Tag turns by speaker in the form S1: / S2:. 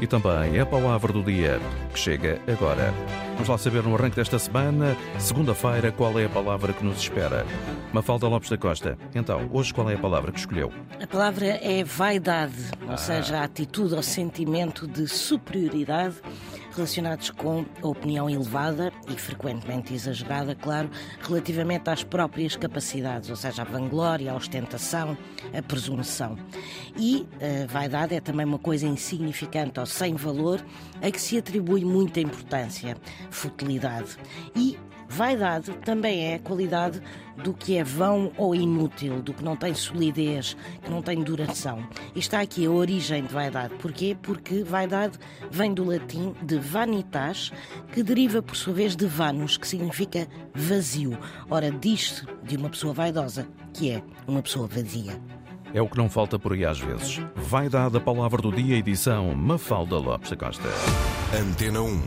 S1: e também a palavra do dia, que chega agora. Vamos lá saber no arranque desta semana, segunda-feira, qual é a palavra que nos espera. Mafalda Lopes da Costa. Então, hoje qual é a palavra que escolheu?
S2: A palavra é vaidade, ou seja, a atitude ou sentimento de superioridade relacionados com a opinião elevada e frequentemente exagerada, claro, relativamente às próprias capacidades, ou seja, a vanglória, a ostentação, a presunção. E a vaidade é também uma coisa insignificante ou sem valor a que se atribui muita importância, futilidade. E Vaidade também é a qualidade do que é vão ou inútil, do que não tem solidez, que não tem duração. E está aqui a origem de vaidade. Porquê? Porque vaidade vem do latim de vanitas, que deriva por sua vez de vanus, que significa vazio. Ora, diz-se de uma pessoa vaidosa que é uma pessoa vazia.
S1: É o que não falta por aí às vezes. Vai dada a palavra do dia, edição Mafalda Lopes da Costa.
S3: Antena 1.